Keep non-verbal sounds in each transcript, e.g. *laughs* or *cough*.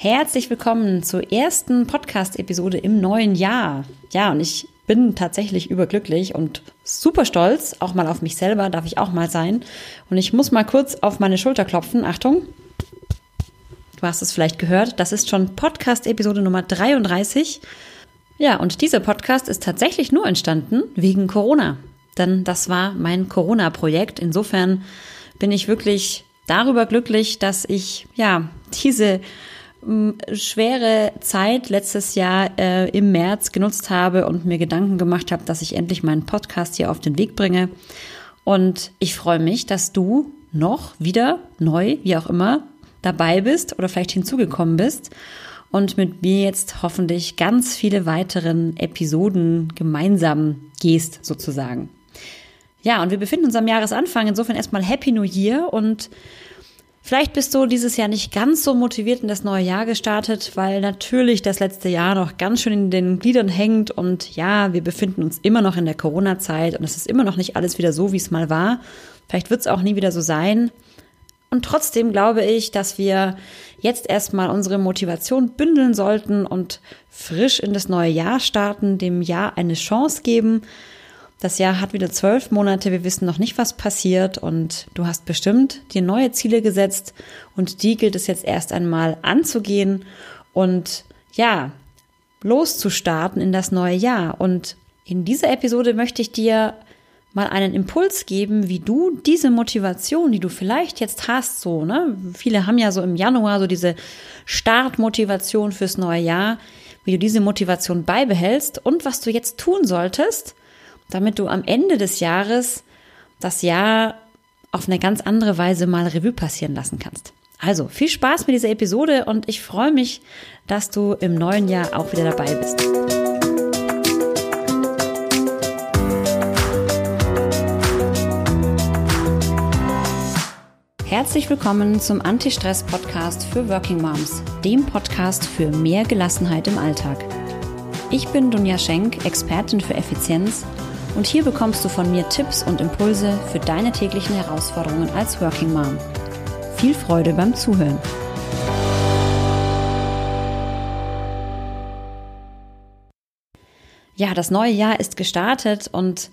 Herzlich willkommen zur ersten Podcast-Episode im neuen Jahr. Ja, und ich bin tatsächlich überglücklich und super stolz, auch mal auf mich selber, darf ich auch mal sein. Und ich muss mal kurz auf meine Schulter klopfen. Achtung. Du hast es vielleicht gehört, das ist schon Podcast-Episode Nummer 33. Ja, und dieser Podcast ist tatsächlich nur entstanden wegen Corona. Denn das war mein Corona-Projekt. Insofern bin ich wirklich darüber glücklich, dass ich ja diese schwere Zeit letztes Jahr äh, im März genutzt habe und mir Gedanken gemacht habe, dass ich endlich meinen Podcast hier auf den Weg bringe. Und ich freue mich, dass du noch wieder neu, wie auch immer, dabei bist oder vielleicht hinzugekommen bist und mit mir jetzt hoffentlich ganz viele weiteren Episoden gemeinsam gehst, sozusagen. Ja, und wir befinden uns am Jahresanfang. Insofern erstmal Happy New Year und Vielleicht bist du dieses Jahr nicht ganz so motiviert in das neue Jahr gestartet, weil natürlich das letzte Jahr noch ganz schön in den Gliedern hängt und ja, wir befinden uns immer noch in der Corona-Zeit und es ist immer noch nicht alles wieder so, wie es mal war. Vielleicht wird es auch nie wieder so sein. Und trotzdem glaube ich, dass wir jetzt erstmal unsere Motivation bündeln sollten und frisch in das neue Jahr starten, dem Jahr eine Chance geben das Jahr hat wieder zwölf Monate, wir wissen noch nicht, was passiert und du hast bestimmt dir neue Ziele gesetzt und die gilt es jetzt erst einmal anzugehen und ja, loszustarten in das neue Jahr. Und in dieser Episode möchte ich dir mal einen Impuls geben, wie du diese Motivation, die du vielleicht jetzt hast, so, ne? Viele haben ja so im Januar so diese Startmotivation fürs neue Jahr, wie du diese Motivation beibehältst und was du jetzt tun solltest, damit du am Ende des Jahres das Jahr auf eine ganz andere Weise mal Revue passieren lassen kannst. Also viel Spaß mit dieser Episode und ich freue mich, dass du im neuen Jahr auch wieder dabei bist. Herzlich willkommen zum Anti-Stress-Podcast für Working Moms, dem Podcast für mehr Gelassenheit im Alltag. Ich bin Dunja Schenk, Expertin für Effizienz und hier bekommst du von mir Tipps und Impulse für deine täglichen Herausforderungen als Working Mom. Viel Freude beim Zuhören. Ja, das neue Jahr ist gestartet und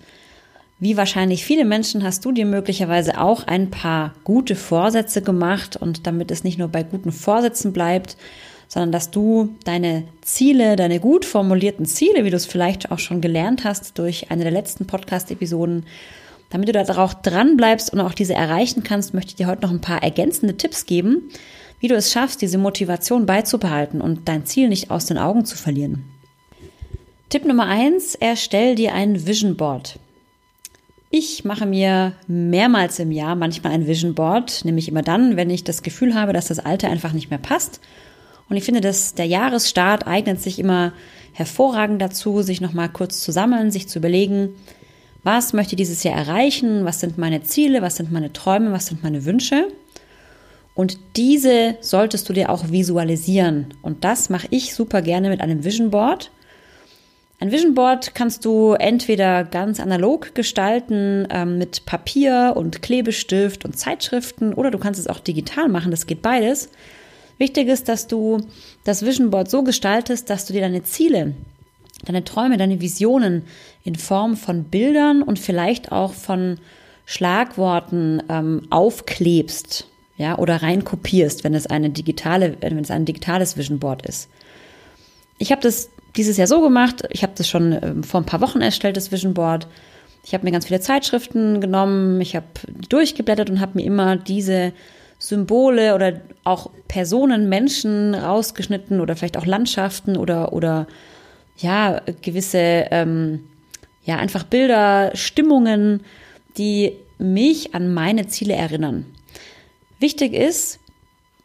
wie wahrscheinlich viele Menschen hast du dir möglicherweise auch ein paar gute Vorsätze gemacht und damit es nicht nur bei guten Vorsätzen bleibt, sondern dass du deine Ziele, deine gut formulierten Ziele, wie du es vielleicht auch schon gelernt hast durch eine der letzten Podcast-Episoden, damit du da auch dran bleibst und auch diese erreichen kannst, möchte ich dir heute noch ein paar ergänzende Tipps geben, wie du es schaffst, diese Motivation beizubehalten und dein Ziel nicht aus den Augen zu verlieren. Tipp Nummer eins, erstell dir ein Vision Board. Ich mache mir mehrmals im Jahr manchmal ein Vision Board, nämlich immer dann, wenn ich das Gefühl habe, dass das Alter einfach nicht mehr passt und ich finde, dass der Jahresstart eignet sich immer hervorragend dazu, sich nochmal kurz zu sammeln, sich zu überlegen, was möchte ich dieses Jahr erreichen, was sind meine Ziele, was sind meine Träume, was sind meine Wünsche. Und diese solltest du dir auch visualisieren. Und das mache ich super gerne mit einem Vision Board. Ein Vision Board kannst du entweder ganz analog gestalten ähm, mit Papier und Klebestift und Zeitschriften oder du kannst es auch digital machen, das geht beides. Wichtig ist, dass du das Vision Board so gestaltest, dass du dir deine Ziele, deine Träume, deine Visionen in Form von Bildern und vielleicht auch von Schlagworten ähm, aufklebst, ja, oder reinkopierst, wenn es eine digitale, wenn es ein digitales Vision Board ist. Ich habe das dieses Jahr so gemacht. Ich habe das schon ähm, vor ein paar Wochen erstellt, das Vision Board. Ich habe mir ganz viele Zeitschriften genommen, ich habe durchgeblättert und habe mir immer diese Symbole oder auch Personen, Menschen rausgeschnitten oder vielleicht auch Landschaften oder, oder ja, gewisse, ähm, ja, einfach Bilder, Stimmungen, die mich an meine Ziele erinnern. Wichtig ist,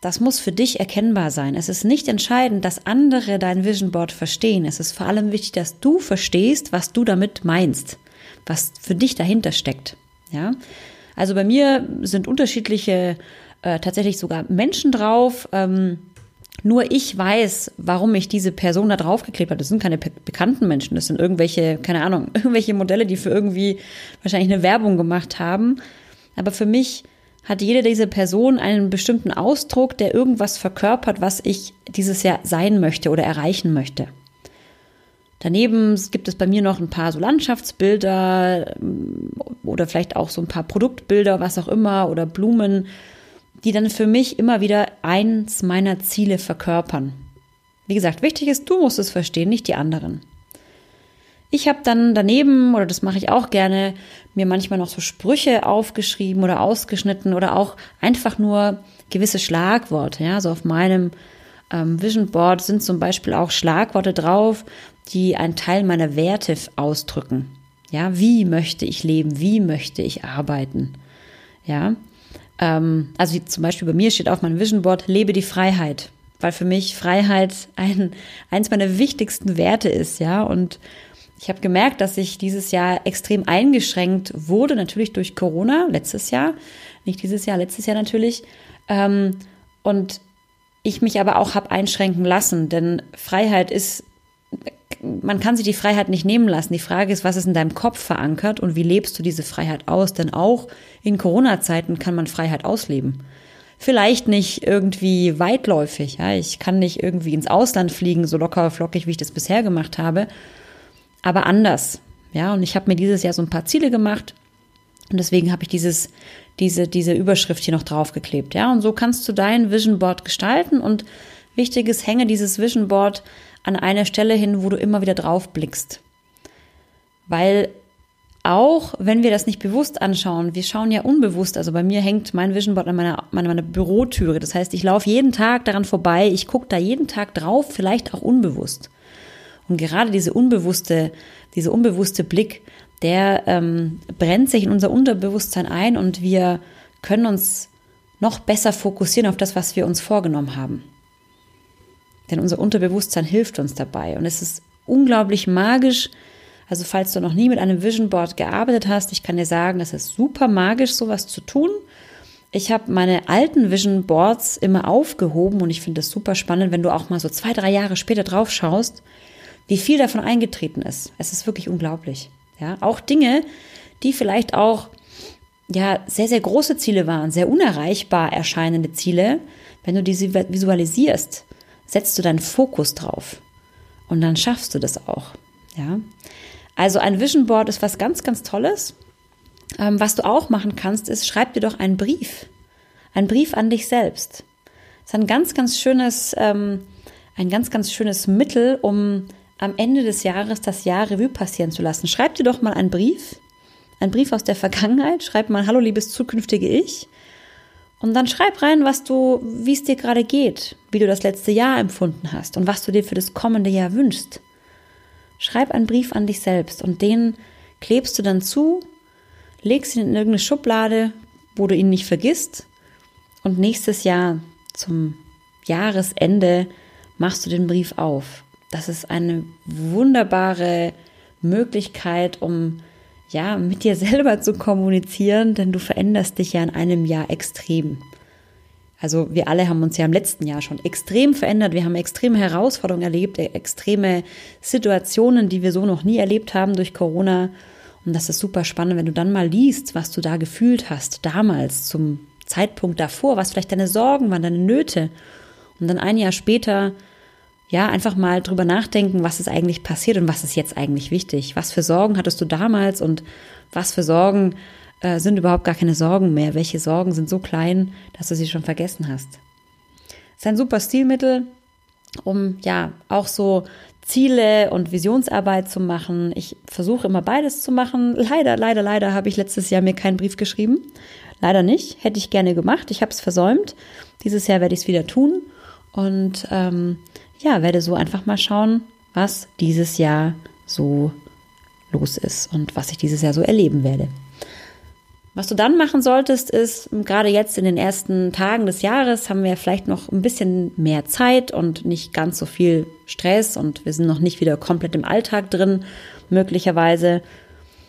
das muss für dich erkennbar sein. Es ist nicht entscheidend, dass andere dein Vision Board verstehen. Es ist vor allem wichtig, dass du verstehst, was du damit meinst, was für dich dahinter steckt. Ja, also bei mir sind unterschiedliche äh, tatsächlich sogar Menschen drauf. Ähm, nur ich weiß, warum ich diese Person da draufgeklebt habe. Das sind keine bekannten Menschen, das sind irgendwelche, keine Ahnung, *laughs* irgendwelche Modelle, die für irgendwie wahrscheinlich eine Werbung gemacht haben. Aber für mich hat jede dieser Personen einen bestimmten Ausdruck, der irgendwas verkörpert, was ich dieses Jahr sein möchte oder erreichen möchte. Daneben gibt es bei mir noch ein paar so Landschaftsbilder oder vielleicht auch so ein paar Produktbilder, was auch immer, oder Blumen, die dann für mich immer wieder eins meiner Ziele verkörpern. Wie gesagt, wichtig ist, du musst es verstehen, nicht die anderen. Ich habe dann daneben, oder das mache ich auch gerne, mir manchmal noch so Sprüche aufgeschrieben oder ausgeschnitten oder auch einfach nur gewisse Schlagworte. Ja, so auf meinem ähm, Vision Board sind zum Beispiel auch Schlagworte drauf, die einen Teil meiner Werte ausdrücken. Ja, wie möchte ich leben? Wie möchte ich arbeiten? Ja, ähm, also zum Beispiel bei mir steht auf meinem Vision Board, lebe die Freiheit, weil für mich Freiheit ein, eins meiner wichtigsten Werte ist, ja, und ich habe gemerkt, dass ich dieses Jahr extrem eingeschränkt wurde, natürlich durch Corona, letztes Jahr, nicht dieses Jahr, letztes Jahr natürlich. Ähm, und ich mich aber auch habe einschränken lassen, denn Freiheit ist man kann sich die Freiheit nicht nehmen lassen. Die Frage ist, was ist in deinem Kopf verankert und wie lebst du diese Freiheit aus? Denn auch in Corona-Zeiten kann man Freiheit ausleben. Vielleicht nicht irgendwie weitläufig. Ja? Ich kann nicht irgendwie ins Ausland fliegen, so locker flockig, wie ich das bisher gemacht habe, aber anders. Ja, und ich habe mir dieses Jahr so ein paar Ziele gemacht und deswegen habe ich dieses, diese, diese Überschrift hier noch draufgeklebt. Ja, und so kannst du dein Vision Board gestalten und wichtig ist, hänge dieses Vision Board an eine Stelle hin, wo du immer wieder drauf blickst. Weil auch wenn wir das nicht bewusst anschauen, wir schauen ja unbewusst, also bei mir hängt mein Vision Board an meiner, meiner, meiner Bürotüre. Das heißt, ich laufe jeden Tag daran vorbei, ich gucke da jeden Tag drauf, vielleicht auch unbewusst. Und gerade diese unbewusste, diese unbewusste Blick, der ähm, brennt sich in unser Unterbewusstsein ein und wir können uns noch besser fokussieren auf das, was wir uns vorgenommen haben. Denn unser Unterbewusstsein hilft uns dabei. Und es ist unglaublich magisch. Also falls du noch nie mit einem Vision Board gearbeitet hast, ich kann dir sagen, es ist super magisch, sowas zu tun. Ich habe meine alten Vision Boards immer aufgehoben und ich finde es super spannend, wenn du auch mal so zwei, drei Jahre später drauf schaust, wie viel davon eingetreten ist. Es ist wirklich unglaublich. Ja, auch Dinge, die vielleicht auch ja sehr, sehr große Ziele waren, sehr unerreichbar erscheinende Ziele, wenn du diese visualisierst, setzt du deinen Fokus drauf und dann schaffst du das auch. Ja, also ein Vision Board ist was ganz, ganz Tolles. Ähm, was du auch machen kannst, ist, schreib dir doch einen Brief. Ein Brief an dich selbst. Das ist ein ganz, ganz schönes, ähm, ein ganz, ganz schönes Mittel, um am Ende des Jahres das Jahr Revue passieren zu lassen. Schreib dir doch mal einen Brief, einen Brief aus der Vergangenheit. Schreib mal, hallo liebes zukünftige Ich. Und dann schreib rein, was du, wie es dir gerade geht, wie du das letzte Jahr empfunden hast und was du dir für das kommende Jahr wünschst. Schreib einen Brief an dich selbst und den klebst du dann zu, legst ihn in irgendeine Schublade, wo du ihn nicht vergisst und nächstes Jahr zum Jahresende machst du den Brief auf. Das ist eine wunderbare Möglichkeit, um ja, mit dir selber zu kommunizieren, denn du veränderst dich ja in einem Jahr extrem. Also wir alle haben uns ja im letzten Jahr schon extrem verändert. Wir haben extreme Herausforderungen erlebt, e- extreme Situationen, die wir so noch nie erlebt haben durch Corona. Und das ist super spannend, wenn du dann mal liest, was du da gefühlt hast, damals zum Zeitpunkt davor, was vielleicht deine Sorgen waren, deine Nöte. Und dann ein Jahr später ja, einfach mal drüber nachdenken, was ist eigentlich passiert und was ist jetzt eigentlich wichtig. Was für Sorgen hattest du damals und was für Sorgen äh, sind überhaupt gar keine Sorgen mehr? Welche Sorgen sind so klein, dass du sie schon vergessen hast? Ist ein super Stilmittel, um ja auch so Ziele und Visionsarbeit zu machen. Ich versuche immer beides zu machen. Leider, leider, leider habe ich letztes Jahr mir keinen Brief geschrieben. Leider nicht. Hätte ich gerne gemacht. Ich habe es versäumt. Dieses Jahr werde ich es wieder tun. Und ähm, ja, werde so einfach mal schauen, was dieses Jahr so los ist und was ich dieses Jahr so erleben werde. Was du dann machen solltest, ist, gerade jetzt in den ersten Tagen des Jahres haben wir vielleicht noch ein bisschen mehr Zeit und nicht ganz so viel Stress und wir sind noch nicht wieder komplett im Alltag drin, möglicherweise.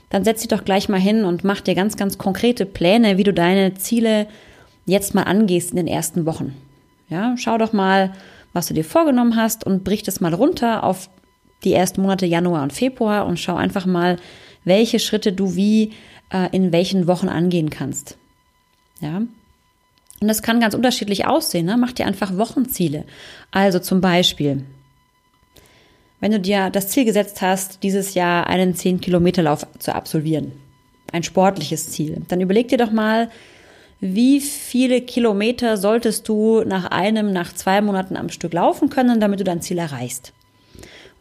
Dann setz dich doch gleich mal hin und mach dir ganz, ganz konkrete Pläne, wie du deine Ziele jetzt mal angehst in den ersten Wochen. Ja, schau doch mal, was du dir vorgenommen hast und brich das mal runter auf die ersten Monate Januar und Februar und schau einfach mal, welche Schritte du wie äh, in welchen Wochen angehen kannst. Ja, Und das kann ganz unterschiedlich aussehen. Ne? Mach dir einfach Wochenziele. Also zum Beispiel, wenn du dir das Ziel gesetzt hast, dieses Jahr einen 10-Kilometer-Lauf zu absolvieren, ein sportliches Ziel, dann überleg dir doch mal, wie viele Kilometer solltest du nach einem, nach zwei Monaten am Stück laufen können, damit du dein Ziel erreichst.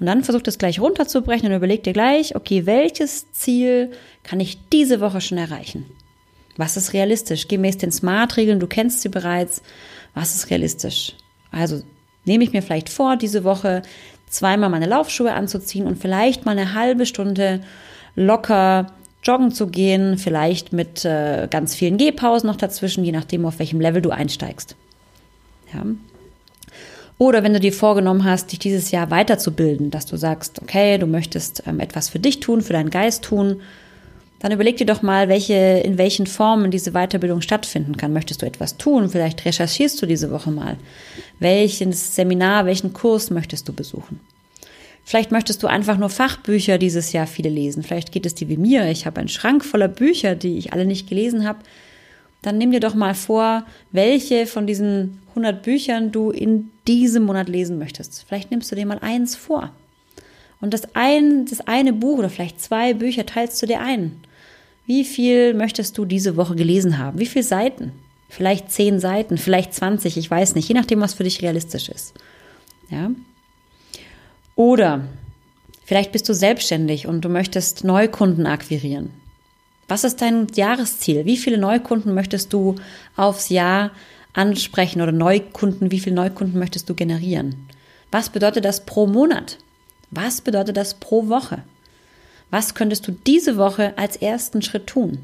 Und dann versuch das gleich runterzubrechen und überleg dir gleich, okay, welches Ziel kann ich diese Woche schon erreichen? Was ist realistisch? Gemäß den Smart-Regeln, du kennst sie bereits. Was ist realistisch? Also nehme ich mir vielleicht vor, diese Woche zweimal meine Laufschuhe anzuziehen und vielleicht mal eine halbe Stunde locker joggen zu gehen, vielleicht mit äh, ganz vielen Gehpausen noch dazwischen, je nachdem, auf welchem Level du einsteigst. Ja. Oder wenn du dir vorgenommen hast, dich dieses Jahr weiterzubilden, dass du sagst, okay, du möchtest ähm, etwas für dich tun, für deinen Geist tun, dann überleg dir doch mal, welche, in welchen Formen diese Weiterbildung stattfinden kann. Möchtest du etwas tun? Vielleicht recherchierst du diese Woche mal. Welches Seminar, welchen Kurs möchtest du besuchen? Vielleicht möchtest du einfach nur Fachbücher dieses Jahr viele lesen. Vielleicht geht es dir wie mir. Ich habe einen Schrank voller Bücher, die ich alle nicht gelesen habe. Dann nimm dir doch mal vor, welche von diesen 100 Büchern du in diesem Monat lesen möchtest. Vielleicht nimmst du dir mal eins vor. Und das, ein, das eine Buch oder vielleicht zwei Bücher teilst du dir ein. Wie viel möchtest du diese Woche gelesen haben? Wie viele Seiten? Vielleicht zehn Seiten, vielleicht 20, ich weiß nicht, je nachdem, was für dich realistisch ist. Ja? Oder vielleicht bist du selbstständig und du möchtest Neukunden akquirieren. Was ist dein Jahresziel? Wie viele Neukunden möchtest du aufs Jahr ansprechen oder Neukunden, wie viele Neukunden möchtest du generieren? Was bedeutet das pro Monat? Was bedeutet das pro Woche? Was könntest du diese Woche als ersten Schritt tun?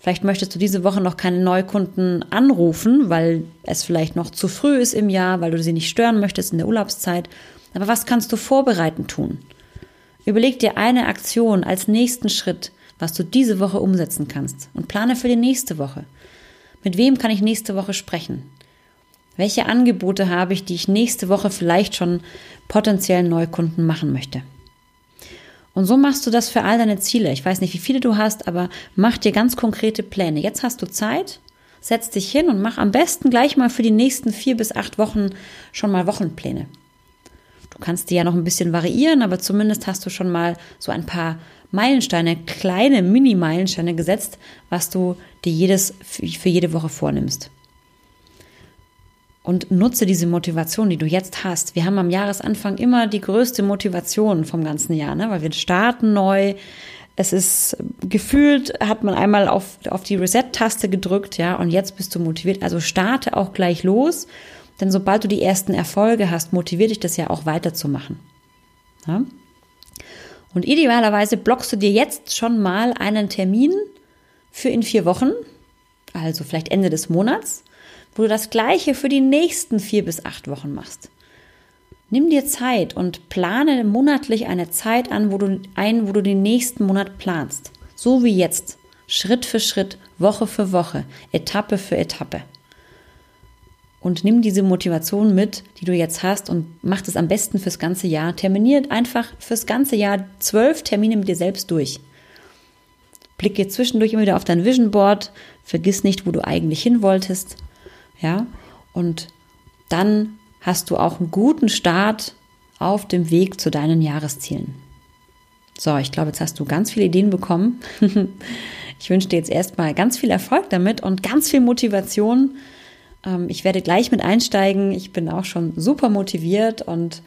Vielleicht möchtest du diese Woche noch keine Neukunden anrufen, weil es vielleicht noch zu früh ist im Jahr, weil du sie nicht stören möchtest in der Urlaubszeit. Aber was kannst du vorbereitend tun? Überleg dir eine Aktion als nächsten Schritt, was du diese Woche umsetzen kannst und plane für die nächste Woche. Mit wem kann ich nächste Woche sprechen? Welche Angebote habe ich, die ich nächste Woche vielleicht schon potenziellen Neukunden machen möchte? Und so machst du das für all deine Ziele. Ich weiß nicht, wie viele du hast, aber mach dir ganz konkrete Pläne. Jetzt hast du Zeit, setz dich hin und mach am besten gleich mal für die nächsten vier bis acht Wochen schon mal Wochenpläne. Du kannst die ja noch ein bisschen variieren, aber zumindest hast du schon mal so ein paar Meilensteine, kleine Mini-Meilensteine gesetzt, was du dir jedes, für jede Woche vornimmst und nutze diese Motivation, die du jetzt hast. Wir haben am Jahresanfang immer die größte Motivation vom ganzen Jahr, ne? weil wir starten neu. Es ist gefühlt, hat man einmal auf, auf die Reset-Taste gedrückt, ja, und jetzt bist du motiviert. Also starte auch gleich los, denn sobald du die ersten Erfolge hast, motiviert dich das ja auch weiterzumachen. Ja? Und idealerweise blockst du dir jetzt schon mal einen Termin für in vier Wochen, also vielleicht Ende des Monats, wo du das Gleiche für die nächsten vier bis acht Wochen machst. Nimm dir Zeit und plane monatlich eine Zeit an, wo du ein, wo du den nächsten Monat planst. So wie jetzt. Schritt für Schritt, Woche für Woche, Etappe für Etappe. Und nimm diese Motivation mit, die du jetzt hast und mach das am besten fürs ganze Jahr. Terminiert einfach fürs ganze Jahr zwölf Termine mit dir selbst durch. Blicke zwischendurch immer wieder auf dein Vision Board. Vergiss nicht, wo du eigentlich hin wolltest ja, und dann hast du auch einen guten Start auf dem Weg zu deinen Jahreszielen. So, ich glaube, jetzt hast du ganz viele Ideen bekommen. *laughs* ich wünsche dir jetzt erstmal ganz viel Erfolg damit und ganz viel Motivation. Ähm, ich werde gleich mit einsteigen. Ich bin auch schon super motiviert und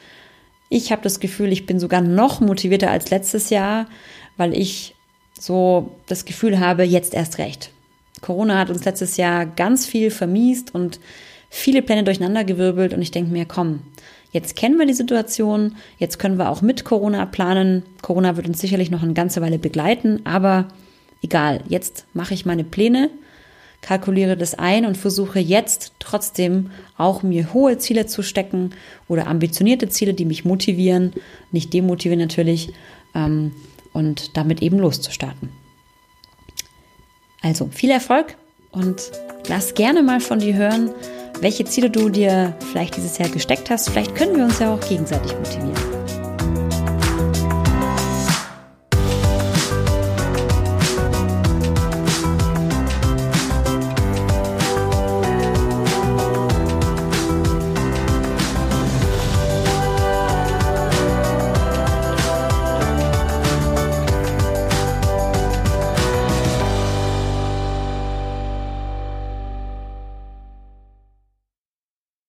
ich habe das Gefühl, ich bin sogar noch motivierter als letztes Jahr, weil ich so das Gefühl habe, jetzt erst recht. Corona hat uns letztes Jahr ganz viel vermiest und viele Pläne durcheinandergewirbelt und ich denke mir, komm, jetzt kennen wir die Situation, jetzt können wir auch mit Corona planen. Corona wird uns sicherlich noch eine ganze Weile begleiten, aber egal, jetzt mache ich meine Pläne, kalkuliere das ein und versuche jetzt trotzdem auch mir hohe Ziele zu stecken oder ambitionierte Ziele, die mich motivieren, nicht demotivieren natürlich, ähm, und damit eben loszustarten. Also viel Erfolg und lass gerne mal von dir hören, welche Ziele du dir vielleicht dieses Jahr gesteckt hast. Vielleicht können wir uns ja auch gegenseitig motivieren.